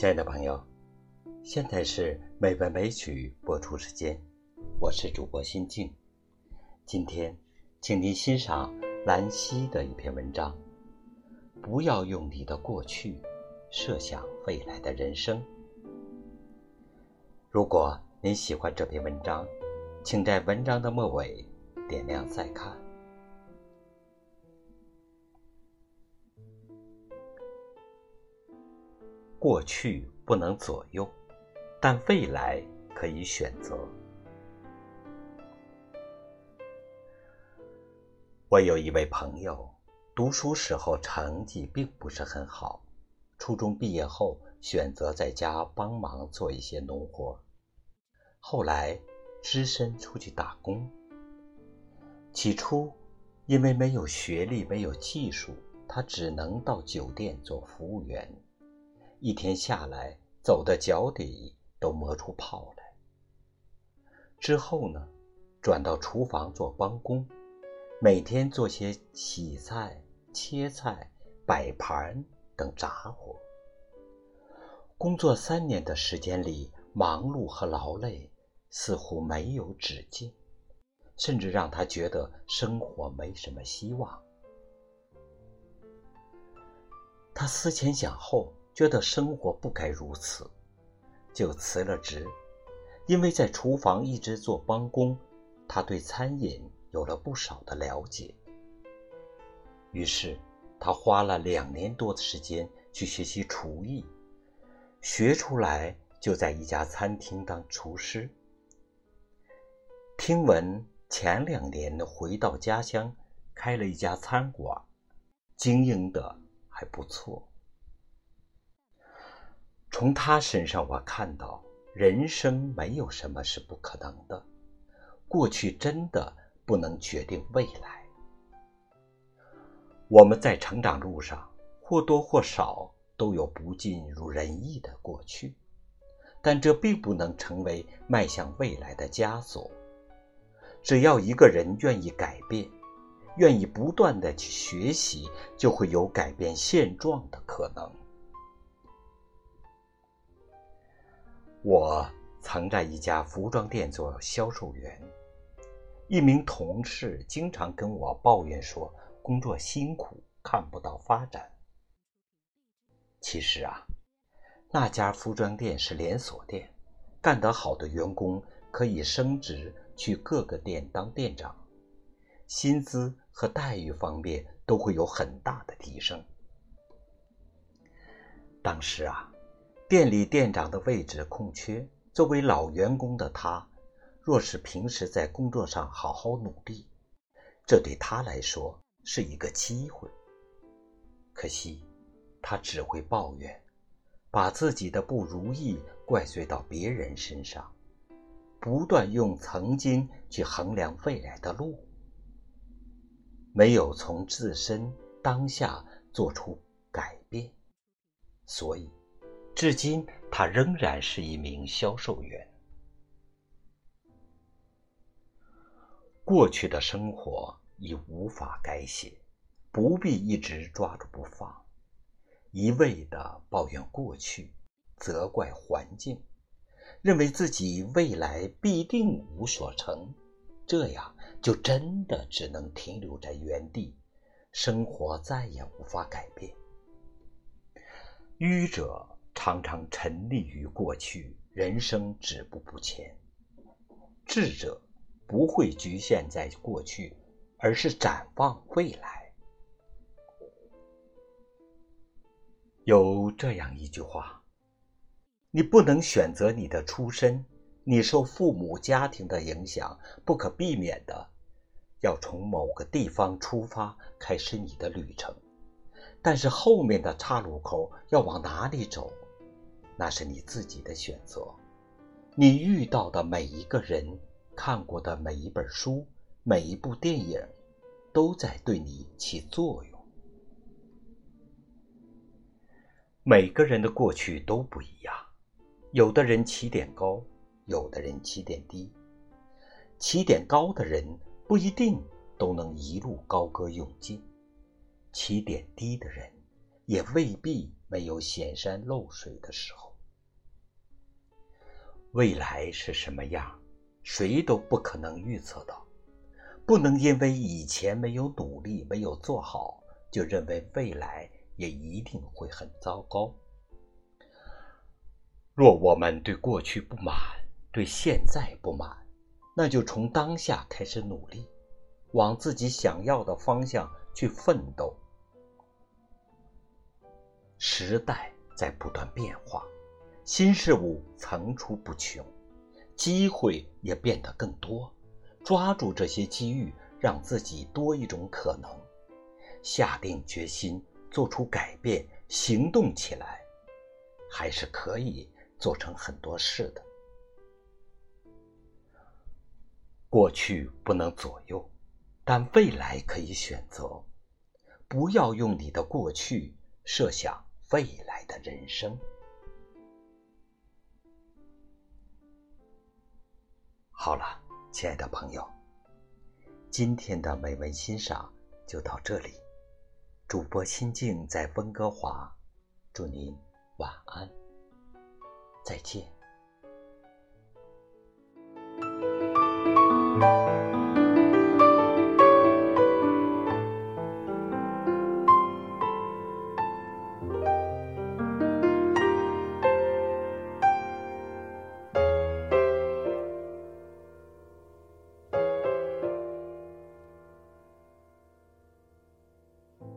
亲爱的朋友，现在是美文美曲播出时间，我是主播心静。今天，请您欣赏兰溪的一篇文章。不要用你的过去设想未来的人生。如果您喜欢这篇文章，请在文章的末尾点亮再看。过去不能左右，但未来可以选择。我有一位朋友，读书时候成绩并不是很好，初中毕业后选择在家帮忙做一些农活，后来只身出去打工。起初，因为没有学历、没有技术，他只能到酒店做服务员。一天下来，走的脚底都磨出泡来。之后呢，转到厨房做帮工，每天做些洗菜、切菜、摆盘等杂活。工作三年的时间里，忙碌和劳累似乎没有止境，甚至让他觉得生活没什么希望。他思前想后。觉得生活不该如此，就辞了职。因为在厨房一直做帮工，他对餐饮有了不少的了解。于是，他花了两年多的时间去学习厨艺，学出来就在一家餐厅当厨师。听闻前两年回到家乡，开了一家餐馆，经营的还不错。从他身上，我看到人生没有什么是不可能的，过去真的不能决定未来。我们在成长路上或多或少都有不尽如人意的过去，但这并不能成为迈向未来的枷锁。只要一个人愿意改变，愿意不断的去学习，就会有改变现状的可能。我曾在一家服装店做销售员，一名同事经常跟我抱怨说工作辛苦，看不到发展。其实啊，那家服装店是连锁店，干得好的员工可以升职去各个店当店长，薪资和待遇方面都会有很大的提升。当时啊。店里店长的位置空缺，作为老员工的他，若是平时在工作上好好努力，这对他来说是一个机会。可惜，他只会抱怨，把自己的不如意怪罪到别人身上，不断用曾经去衡量未来的路，没有从自身当下做出改变，所以。至今，他仍然是一名销售员。过去的生活已无法改写，不必一直抓住不放，一味的抱怨过去，责怪环境，认为自己未来必定无所成，这样就真的只能停留在原地，生活再也无法改变。愚者。常常沉溺于过去，人生止步不前。智者不会局限在过去，而是展望未来。有这样一句话：你不能选择你的出身，你受父母家庭的影响，不可避免的要从某个地方出发，开始你的旅程。但是后面的岔路口要往哪里走？那是你自己的选择，你遇到的每一个人，看过的每一本书，每一部电影，都在对你起作用。每个人的过去都不一样，有的人起点高，有的人起点低。起点高的人不一定都能一路高歌勇进，起点低的人也未必没有显山露水的时候。未来是什么样，谁都不可能预测到。不能因为以前没有努力、没有做好，就认为未来也一定会很糟糕。若我们对过去不满，对现在不满，那就从当下开始努力，往自己想要的方向去奋斗。时代在不断变化，新事物层出不穷，机会也变得更多。抓住这些机遇，让自己多一种可能，下定决心做出改变，行动起来，还是可以做成很多事的。过去不能左右，但未来可以选择。不要用你的过去设想未来的人生。好了。亲爱的朋友，今天的美文欣赏就到这里。主播心静在温哥华，祝您晚安，再见。